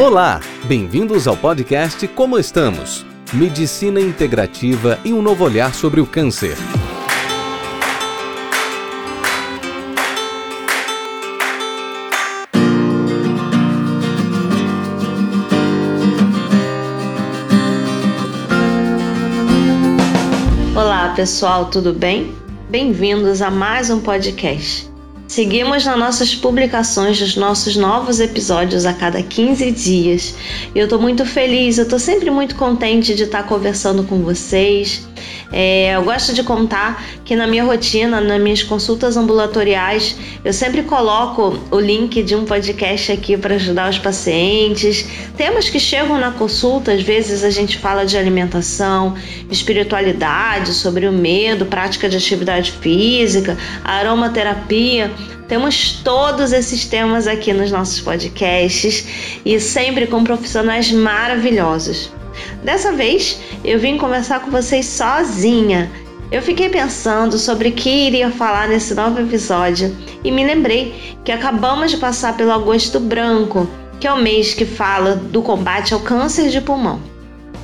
Olá, bem-vindos ao podcast Como Estamos? Medicina integrativa e um novo olhar sobre o câncer. Olá pessoal, tudo bem? Bem-vindos a mais um podcast. Seguimos nas nossas publicações dos nossos novos episódios a cada 15 dias. E eu tô muito feliz, eu tô sempre muito contente de estar conversando com vocês. É, eu gosto de contar que na minha rotina, nas minhas consultas ambulatoriais, eu sempre coloco o link de um podcast aqui para ajudar os pacientes. Temas que chegam na consulta, às vezes a gente fala de alimentação, espiritualidade, sobre o medo, prática de atividade física, aromaterapia. Temos todos esses temas aqui nos nossos podcasts e sempre com profissionais maravilhosos. Dessa vez eu vim conversar com vocês sozinha. Eu fiquei pensando sobre o que iria falar nesse novo episódio e me lembrei que acabamos de passar pelo Agosto Branco, que é o mês que fala do combate ao câncer de pulmão.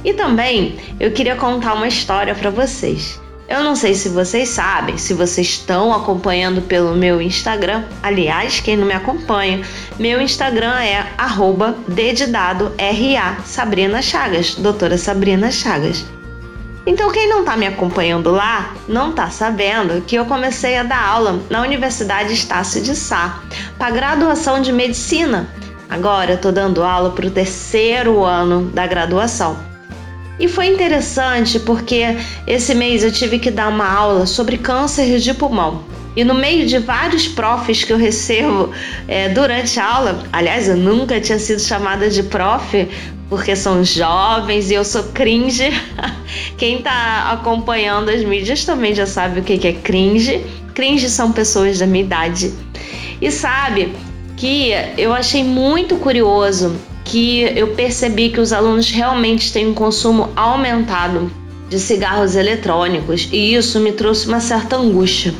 E também eu queria contar uma história para vocês. Eu não sei se vocês sabem, se vocês estão acompanhando pelo meu Instagram. Aliás, quem não me acompanha, meu Instagram é arroba RA Sabrina Chagas, doutora Sabrina Chagas. Então, quem não está me acompanhando lá, não está sabendo que eu comecei a dar aula na Universidade Estácio de Sá, para graduação de medicina. Agora, estou dando aula para o terceiro ano da graduação. E foi interessante porque esse mês eu tive que dar uma aula sobre câncer de pulmão. E no meio de vários profs que eu recebo é, durante a aula, aliás, eu nunca tinha sido chamada de prof, porque são jovens e eu sou cringe. Quem está acompanhando as mídias também já sabe o que é cringe. Cringe são pessoas da minha idade. E sabe que eu achei muito curioso que eu percebi que os alunos realmente têm um consumo aumentado de cigarros eletrônicos e isso me trouxe uma certa angústia.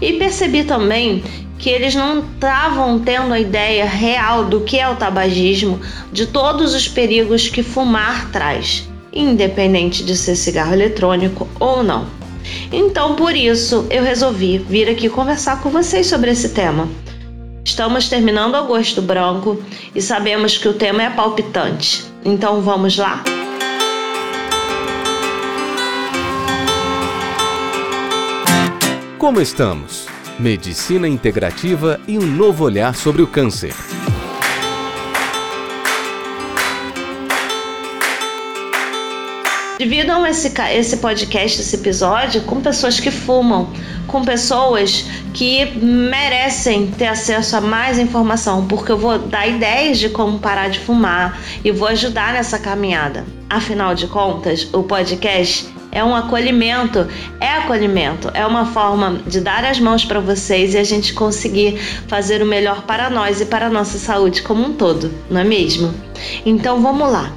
E percebi também que eles não estavam tendo a ideia real do que é o tabagismo, de todos os perigos que fumar traz, independente de ser cigarro eletrônico ou não. Então, por isso, eu resolvi vir aqui conversar com vocês sobre esse tema. Estamos terminando agosto branco e sabemos que o tema é palpitante. Então vamos lá? Como estamos? Medicina integrativa e um novo olhar sobre o câncer. Dividam esse, esse podcast, esse episódio, com pessoas que fumam, com pessoas que merecem ter acesso a mais informação, porque eu vou dar ideias de como parar de fumar e vou ajudar nessa caminhada. Afinal de contas, o podcast é um acolhimento, é acolhimento, é uma forma de dar as mãos para vocês e a gente conseguir fazer o melhor para nós e para a nossa saúde como um todo, não é mesmo? Então vamos lá.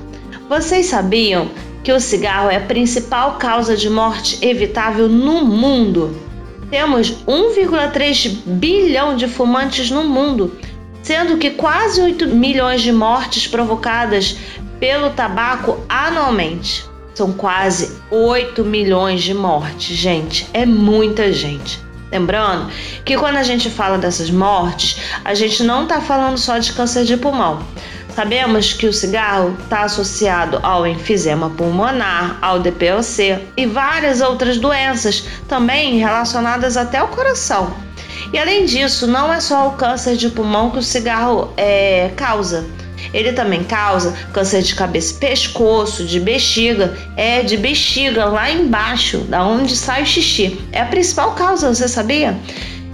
Vocês sabiam que o cigarro é a principal causa de morte evitável no mundo. Temos 1,3 bilhão de fumantes no mundo, sendo que quase 8 milhões de mortes provocadas pelo tabaco anualmente. São quase 8 milhões de mortes, gente. É muita gente. Lembrando que quando a gente fala dessas mortes, a gente não está falando só de câncer de pulmão. Sabemos que o cigarro está associado ao enfisema pulmonar, ao DPOC e várias outras doenças, também relacionadas até ao coração. E além disso, não é só o câncer de pulmão que o cigarro é, causa. Ele também causa câncer de cabeça e pescoço, de bexiga, é de bexiga lá embaixo, da onde sai o xixi. É a principal causa, você sabia?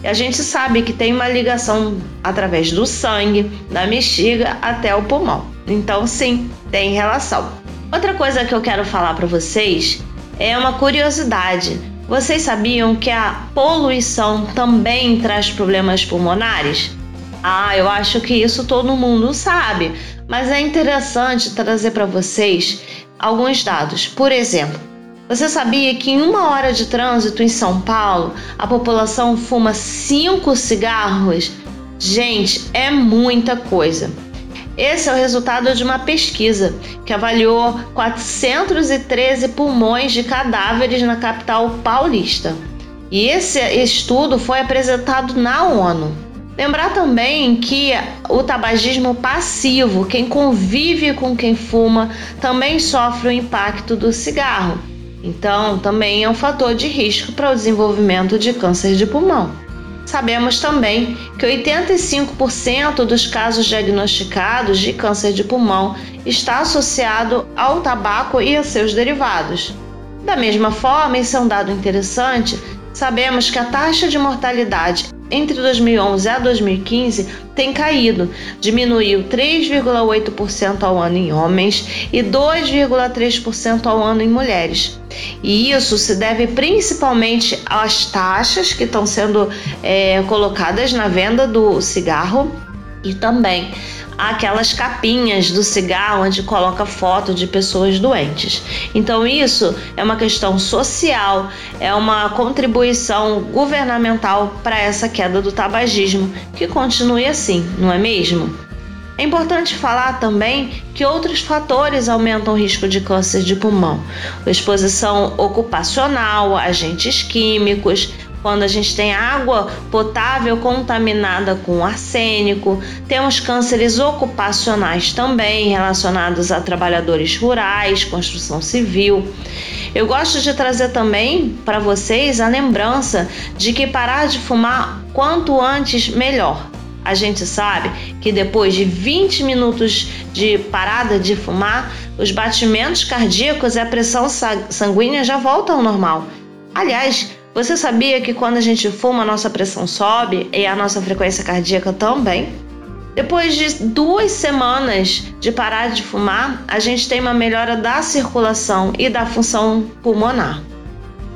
E a gente sabe que tem uma ligação através do sangue, da bexiga até o pulmão. Então, sim, tem relação. Outra coisa que eu quero falar para vocês é uma curiosidade. Vocês sabiam que a poluição também traz problemas pulmonares? Ah, eu acho que isso todo mundo sabe, mas é interessante trazer para vocês alguns dados. Por exemplo, você sabia que em uma hora de trânsito em São Paulo a população fuma cinco cigarros? Gente, é muita coisa. Esse é o resultado de uma pesquisa que avaliou 413 pulmões de cadáveres na capital paulista. E esse estudo foi apresentado na ONU. Lembrar também que o tabagismo passivo, quem convive com quem fuma, também sofre o impacto do cigarro. Então, também é um fator de risco para o desenvolvimento de câncer de pulmão. Sabemos também que 85% dos casos diagnosticados de câncer de pulmão está associado ao tabaco e a seus derivados. Da mesma forma, isso é um dado interessante, sabemos que a taxa de mortalidade entre 2011 a 2015 tem caído, diminuiu 3,8% ao ano em homens e 2,3% ao ano em mulheres. E isso se deve principalmente às taxas que estão sendo é, colocadas na venda do cigarro e também aquelas capinhas do cigarro onde coloca foto de pessoas doentes. Então isso é uma questão social, é uma contribuição governamental para essa queda do tabagismo, que continue assim, não é mesmo? É importante falar também que outros fatores aumentam o risco de câncer de pulmão: exposição ocupacional, agentes químicos, quando a gente tem água potável contaminada com arsênico, temos cânceres ocupacionais também relacionados a trabalhadores rurais, construção civil. Eu gosto de trazer também para vocês a lembrança de que parar de fumar quanto antes melhor. A gente sabe que depois de 20 minutos de parada de fumar, os batimentos cardíacos e a pressão sanguínea já voltam ao normal. Aliás, você sabia que quando a gente fuma, a nossa pressão sobe e a nossa frequência cardíaca também? Depois de duas semanas de parar de fumar, a gente tem uma melhora da circulação e da função pulmonar.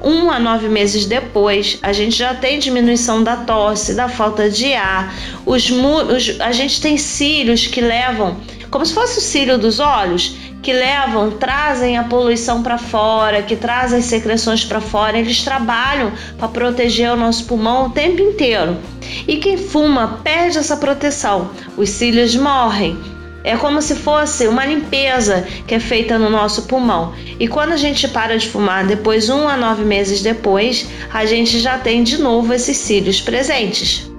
Um a nove meses depois, a gente já tem diminuição da tosse, da falta de ar. Os, os a gente tem cílios que levam, como se fosse o cílio dos olhos, que levam, trazem a poluição para fora, que trazem as secreções para fora, eles trabalham para proteger o nosso pulmão o tempo inteiro. E quem fuma perde essa proteção, os cílios morrem. É como se fosse uma limpeza que é feita no nosso pulmão. E quando a gente para de fumar, depois um a nove meses depois, a gente já tem de novo esses cílios presentes.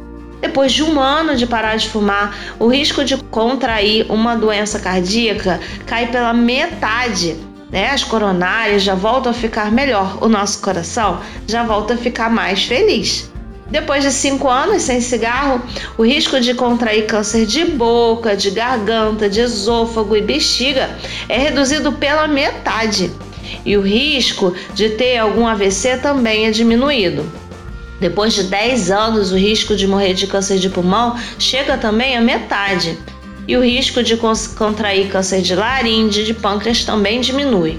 Depois de um ano de parar de fumar, o risco de contrair uma doença cardíaca cai pela metade. Né? As coronárias já voltam a ficar melhor, o nosso coração já volta a ficar mais feliz. Depois de cinco anos sem cigarro, o risco de contrair câncer de boca, de garganta, de esôfago e bexiga é reduzido pela metade. E o risco de ter algum AVC também é diminuído. Depois de 10 anos, o risco de morrer de câncer de pulmão chega também à metade. E o risco de contrair câncer de laringe, de pâncreas também diminui.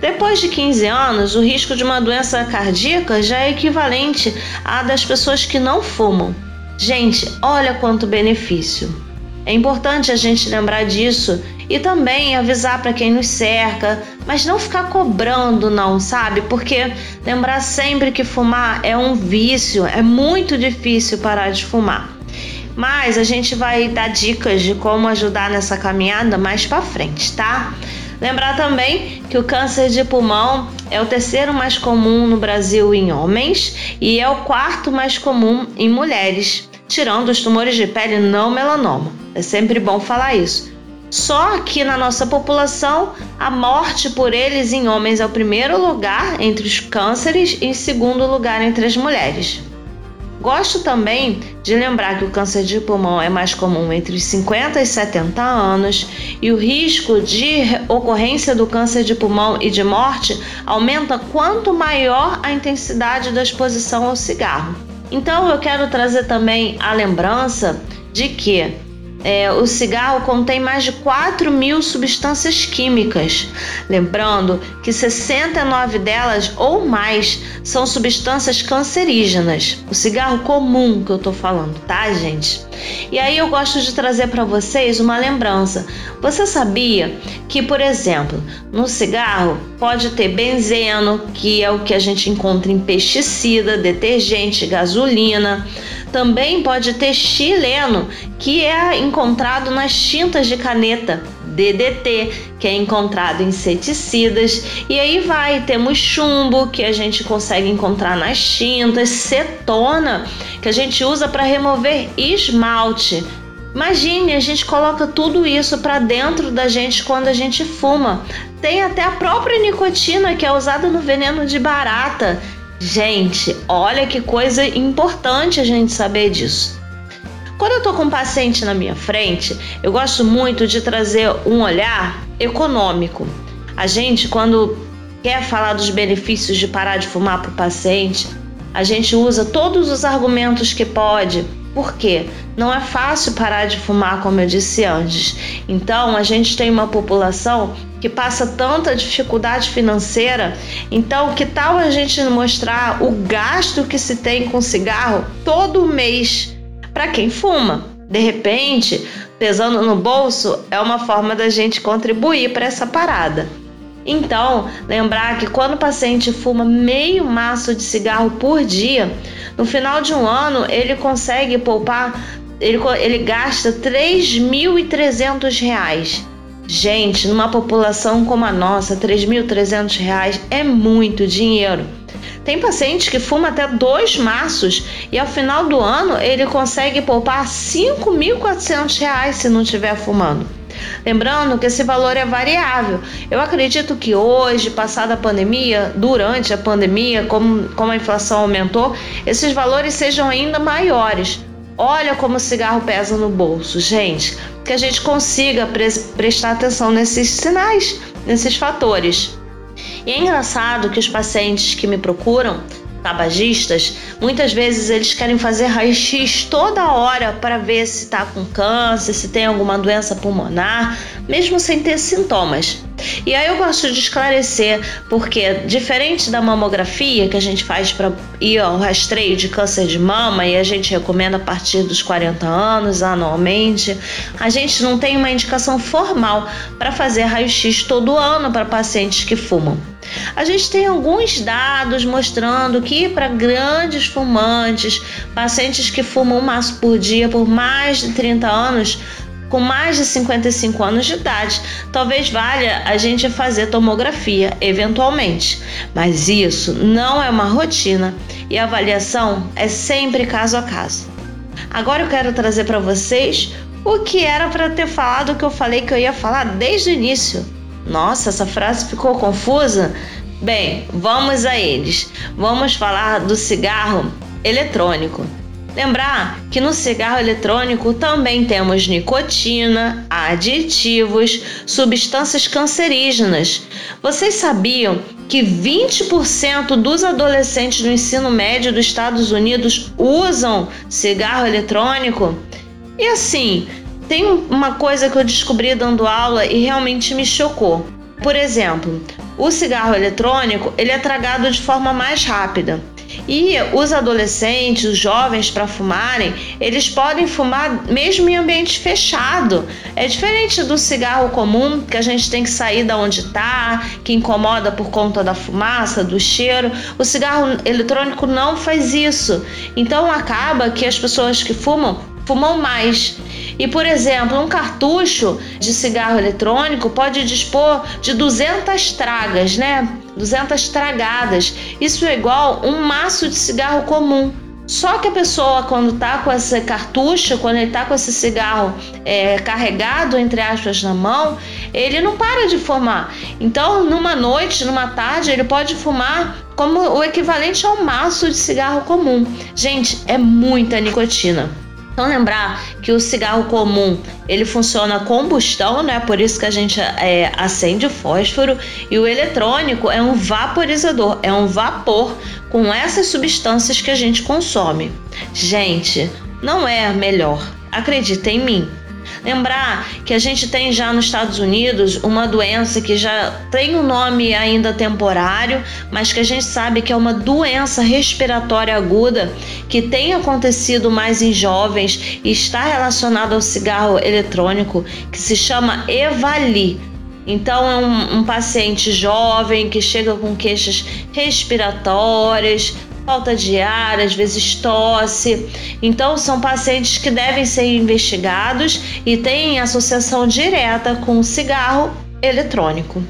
Depois de 15 anos, o risco de uma doença cardíaca já é equivalente à das pessoas que não fumam. Gente, olha quanto benefício! É importante a gente lembrar disso e também avisar para quem nos cerca, mas não ficar cobrando, não, sabe? Porque lembrar sempre que fumar é um vício, é muito difícil parar de fumar. Mas a gente vai dar dicas de como ajudar nessa caminhada mais para frente, tá? Lembrar também que o câncer de pulmão é o terceiro mais comum no Brasil em homens e é o quarto mais comum em mulheres, tirando os tumores de pele não melanoma. É sempre bom falar isso. Só que na nossa população, a morte por eles em homens é o primeiro lugar entre os cânceres e em segundo lugar entre as mulheres. Gosto também de lembrar que o câncer de pulmão é mais comum entre os 50 e 70 anos e o risco de ocorrência do câncer de pulmão e de morte aumenta quanto maior a intensidade da exposição ao cigarro. Então eu quero trazer também a lembrança de que é, o cigarro contém mais de 4 mil substâncias químicas. Lembrando que 69 delas ou mais são substâncias cancerígenas. O cigarro comum que eu tô falando, tá, gente? E aí eu gosto de trazer para vocês uma lembrança. Você sabia que, por exemplo, no cigarro pode ter benzeno, que é o que a gente encontra em pesticida, detergente, gasolina Também pode ter xileno, que é encontrado nas tintas de caneta. DDT, que é encontrado em inseticidas, e aí vai, temos chumbo, que a gente consegue encontrar nas tintas, cetona, que a gente usa para remover esmalte. Imagine, a gente coloca tudo isso para dentro da gente quando a gente fuma. Tem até a própria nicotina que é usada no veneno de barata. Gente, olha que coisa importante a gente saber disso. Quando eu tô com um paciente na minha frente, eu gosto muito de trazer um olhar econômico. A gente, quando quer falar dos benefícios de parar de fumar para o paciente, a gente usa todos os argumentos que pode por quê? Não é fácil parar de fumar, como eu disse antes. Então, a gente tem uma população que passa tanta dificuldade financeira. Então, que tal a gente mostrar o gasto que se tem com cigarro todo mês para quem fuma? De repente, pesando no bolso, é uma forma da gente contribuir para essa parada. Então, lembrar que quando o paciente fuma meio maço de cigarro por dia, no final de um ano, ele consegue poupar, ele, ele gasta R$ 3.300. Gente, numa população como a nossa, R$ 3.300 é muito dinheiro. Tem paciente que fuma até dois maços e ao final do ano ele consegue poupar R$ 5.400 se não estiver fumando. Lembrando que esse valor é variável. Eu acredito que hoje, passada a pandemia, durante a pandemia, como, como a inflação aumentou, esses valores sejam ainda maiores. Olha como o cigarro pesa no bolso, gente. Que a gente consiga pre prestar atenção nesses sinais, nesses fatores. E é engraçado que os pacientes que me procuram tabagistas, muitas vezes eles querem fazer raio-x toda hora para ver se está com câncer, se tem alguma doença pulmonar, mesmo sem ter sintomas. E aí eu gosto de esclarecer, porque diferente da mamografia que a gente faz para ir ao rastreio de câncer de mama e a gente recomenda a partir dos 40 anos anualmente, a gente não tem uma indicação formal para fazer raio-x todo ano para pacientes que fumam. A gente tem alguns dados mostrando que para grandes fumantes, pacientes que fumam um maço por dia por mais de 30 anos, com mais de 55 anos de idade, talvez valha a gente fazer tomografia eventualmente, mas isso não é uma rotina e a avaliação é sempre caso a caso. Agora eu quero trazer para vocês o que era para ter falado o que eu falei que eu ia falar desde o início. Nossa, essa frase ficou confusa? Bem, vamos a eles. Vamos falar do cigarro eletrônico. Lembrar que no cigarro eletrônico também temos nicotina, aditivos, substâncias cancerígenas. Vocês sabiam que 20% dos adolescentes no ensino médio dos Estados Unidos usam cigarro eletrônico? E assim, tem uma coisa que eu descobri dando aula e realmente me chocou. Por exemplo, o cigarro eletrônico ele é tragado de forma mais rápida. E os adolescentes, os jovens para fumarem, eles podem fumar mesmo em ambiente fechado. É diferente do cigarro comum, que a gente tem que sair da onde está, que incomoda por conta da fumaça, do cheiro. O cigarro eletrônico não faz isso. Então acaba que as pessoas que fumam fumam mais. E, por exemplo, um cartucho de cigarro eletrônico pode dispor de 200 tragas, né? 200 tragadas. Isso é igual um maço de cigarro comum. Só que a pessoa, quando tá com esse cartucho, quando ele tá com esse cigarro é, carregado, entre aspas, na mão, ele não para de fumar. Então, numa noite, numa tarde, ele pode fumar como o equivalente a um maço de cigarro comum. Gente, é muita nicotina. Então lembrar que o cigarro comum ele funciona a combustão, né? Por isso que a gente é, acende o fósforo e o eletrônico é um vaporizador, é um vapor com essas substâncias que a gente consome. Gente, não é melhor. Acredita em mim. Lembrar que a gente tem já nos Estados Unidos uma doença que já tem um nome ainda temporário, mas que a gente sabe que é uma doença respiratória aguda que tem acontecido mais em jovens e está relacionado ao cigarro eletrônico, que se chama Evali. Então, é um, um paciente jovem que chega com queixas respiratórias, falta de ar, às vezes tosse. Então, são pacientes que devem ser investigados e têm associação direta com cigarro eletrônico.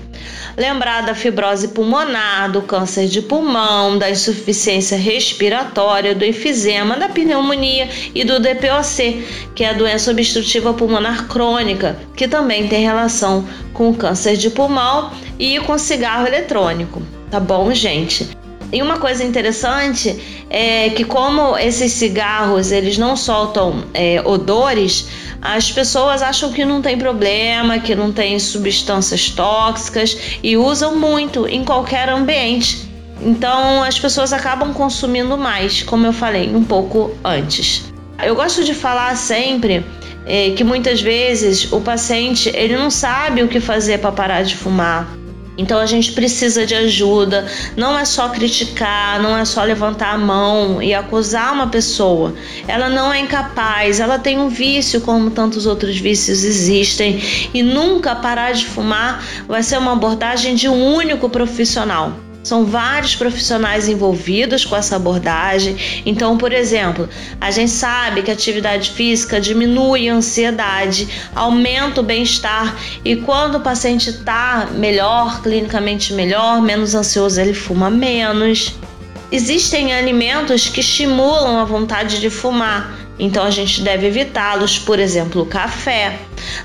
Lembrar da fibrose pulmonar, do câncer de pulmão, da insuficiência respiratória, do enfisema, da pneumonia e do DPOC, que é a doença obstrutiva pulmonar crônica, que também tem relação com o câncer de pulmão e com cigarro eletrônico. Tá bom, gente? E uma coisa interessante é que como esses cigarros eles não soltam é, odores, as pessoas acham que não tem problema, que não tem substâncias tóxicas e usam muito em qualquer ambiente. Então as pessoas acabam consumindo mais, como eu falei um pouco antes. Eu gosto de falar sempre é, que muitas vezes o paciente ele não sabe o que fazer para parar de fumar. Então a gente precisa de ajuda. Não é só criticar, não é só levantar a mão e acusar uma pessoa. Ela não é incapaz, ela tem um vício como tantos outros vícios existem e nunca parar de fumar vai ser uma abordagem de um único profissional. São vários profissionais envolvidos com essa abordagem. Então, por exemplo, a gente sabe que a atividade física diminui a ansiedade, aumenta o bem-estar e quando o paciente está melhor, clinicamente melhor, menos ansioso, ele fuma menos. Existem alimentos que estimulam a vontade de fumar, então a gente deve evitá-los, por exemplo, o café.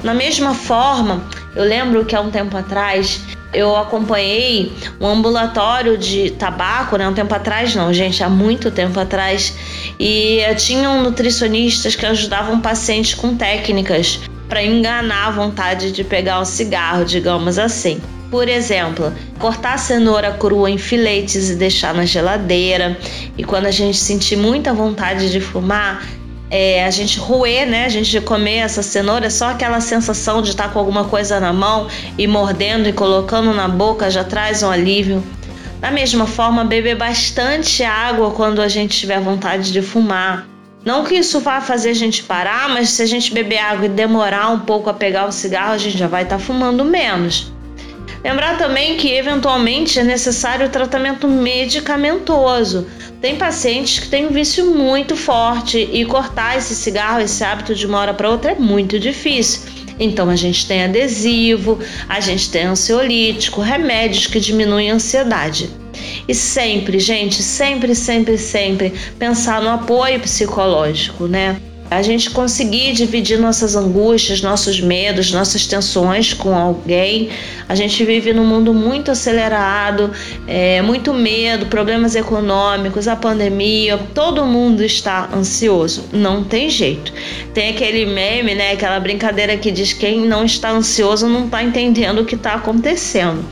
Na mesma forma, eu lembro que há um tempo atrás eu acompanhei um ambulatório de tabaco, né? Um tempo atrás, não, gente, há muito tempo atrás. E tinham nutricionistas que ajudavam pacientes com técnicas para enganar a vontade de pegar um cigarro, digamos assim. Por exemplo, cortar a cenoura crua em filetes e deixar na geladeira. E quando a gente sentir muita vontade de fumar, é, a gente roer, né? A gente comer essa cenoura, só aquela sensação de estar com alguma coisa na mão e mordendo e colocando na boca já traz um alívio. Da mesma forma, beber bastante água quando a gente tiver vontade de fumar. Não que isso vá fazer a gente parar, mas se a gente beber água e demorar um pouco a pegar o cigarro, a gente já vai estar fumando menos. Lembrar também que eventualmente é necessário tratamento medicamentoso. Tem pacientes que têm um vício muito forte e cortar esse cigarro, esse hábito de uma hora para outra é muito difícil. Então a gente tem adesivo, a gente tem ansiolítico, remédios que diminuem a ansiedade. E sempre, gente, sempre, sempre, sempre pensar no apoio psicológico, né? A gente conseguir dividir nossas angústias, nossos medos, nossas tensões com alguém. A gente vive num mundo muito acelerado, é, muito medo, problemas econômicos, a pandemia, todo mundo está ansioso. Não tem jeito. Tem aquele meme, né? Aquela brincadeira que diz quem não está ansioso não está entendendo o que está acontecendo.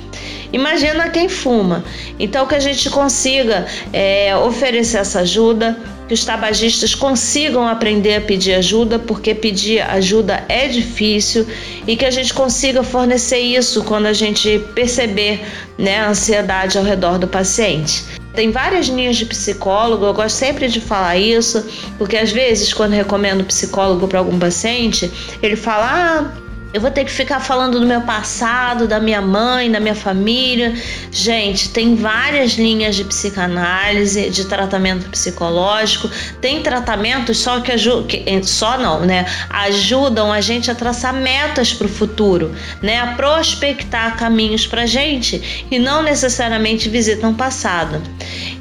Imagina quem fuma. Então que a gente consiga é, oferecer essa ajuda que os tabagistas consigam aprender a pedir ajuda, porque pedir ajuda é difícil e que a gente consiga fornecer isso quando a gente perceber né, a ansiedade ao redor do paciente. Tem várias linhas de psicólogo, eu gosto sempre de falar isso, porque às vezes, quando recomendo psicólogo para algum paciente, ele fala: ah, eu vou ter que ficar falando do meu passado, da minha mãe, da minha família. Gente, tem várias linhas de psicanálise, de tratamento psicológico. Tem tratamentos só que eh, só não, né? Ajudam a gente a traçar metas para o futuro, né? A prospectar caminhos para gente e não necessariamente visitam o passado.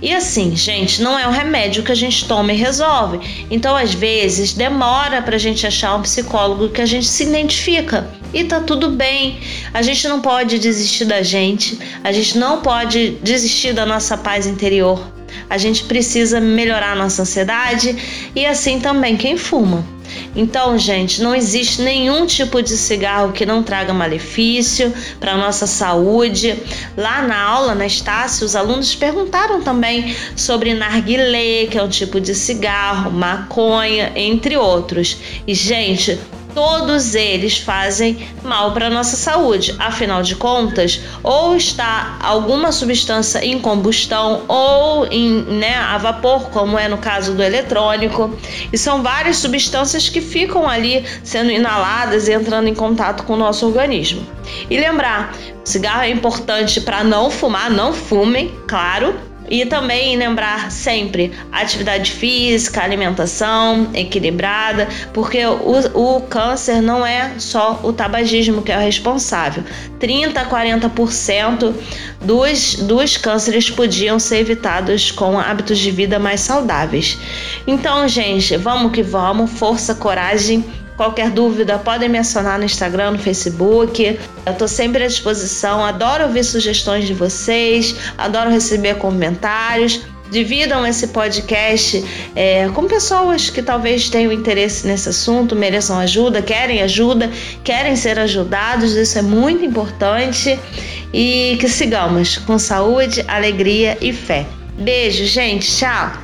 E assim, gente, não é um remédio que a gente toma e resolve. Então, às vezes, demora para a gente achar um psicólogo que a gente se identifica e tá tudo bem. A gente não pode desistir da gente, a gente não pode desistir da nossa paz interior. A gente precisa melhorar a nossa ansiedade e assim também quem fuma. Então, gente, não existe nenhum tipo de cigarro que não traga malefício para a nossa saúde. Lá na aula, na Estácio, os alunos perguntaram também sobre narguilé, que é um tipo de cigarro, maconha, entre outros. E, gente, todos eles fazem mal para a nossa saúde. Afinal de contas, ou está alguma substância em combustão ou em, né, a vapor, como é no caso do eletrônico, e são várias substâncias que ficam ali sendo inaladas e entrando em contato com o nosso organismo. E lembrar, cigarro é importante para não fumar, não fumem, claro, E também lembrar sempre atividade física, alimentação equilibrada, porque o, o câncer não é só o tabagismo que é o responsável. 30 a 40% dos, dos cânceres podiam ser evitados com hábitos de vida mais saudáveis. Então, gente, vamos que vamos, força, coragem Qualquer dúvida, podem me acionar no Instagram, no Facebook. Eu estou sempre à disposição. Adoro ouvir sugestões de vocês, adoro receber comentários. Dividam esse podcast é, com pessoas que talvez tenham interesse nesse assunto, mereçam ajuda, querem ajuda, querem ser ajudados. Isso é muito importante. E que sigamos com saúde, alegria e fé. Beijo, gente. Tchau.